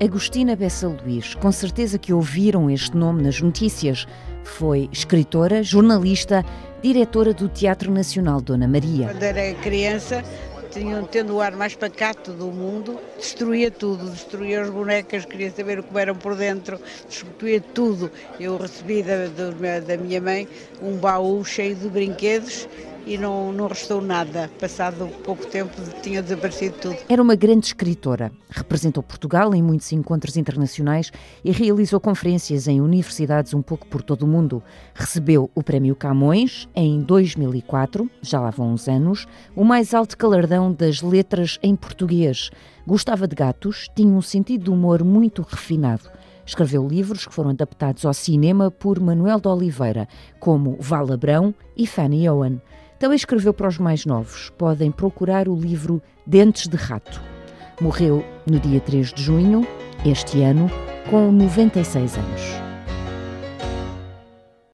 Agostina Bessa Luís, com certeza que ouviram este nome nas notícias. Foi escritora, jornalista, diretora do Teatro Nacional Dona Maria. Quando era criança, tinham, tendo o ar mais pacato do mundo, destruía tudo, destruía as bonecas, queria saber como eram por dentro, destruía tudo. Eu recebi da, da minha mãe um baú cheio de brinquedos e não, não restou nada. Passado pouco tempo tinha desaparecido tudo. Era uma grande escritora. Representou Portugal em muitos encontros internacionais e realizou conferências em universidades um pouco por todo o mundo. Recebeu o Prémio Camões em 2004, já lá vão uns anos, o mais alto galardão das letras em português. Gostava de gatos, tinha um sentido de humor muito refinado. Escreveu livros que foram adaptados ao cinema por Manuel de Oliveira, como Vala Brão e Fanny Owen. Também escreveu para os mais novos. Podem procurar o livro Dentes de Rato. Morreu no dia 3 de junho, este ano, com 96 anos.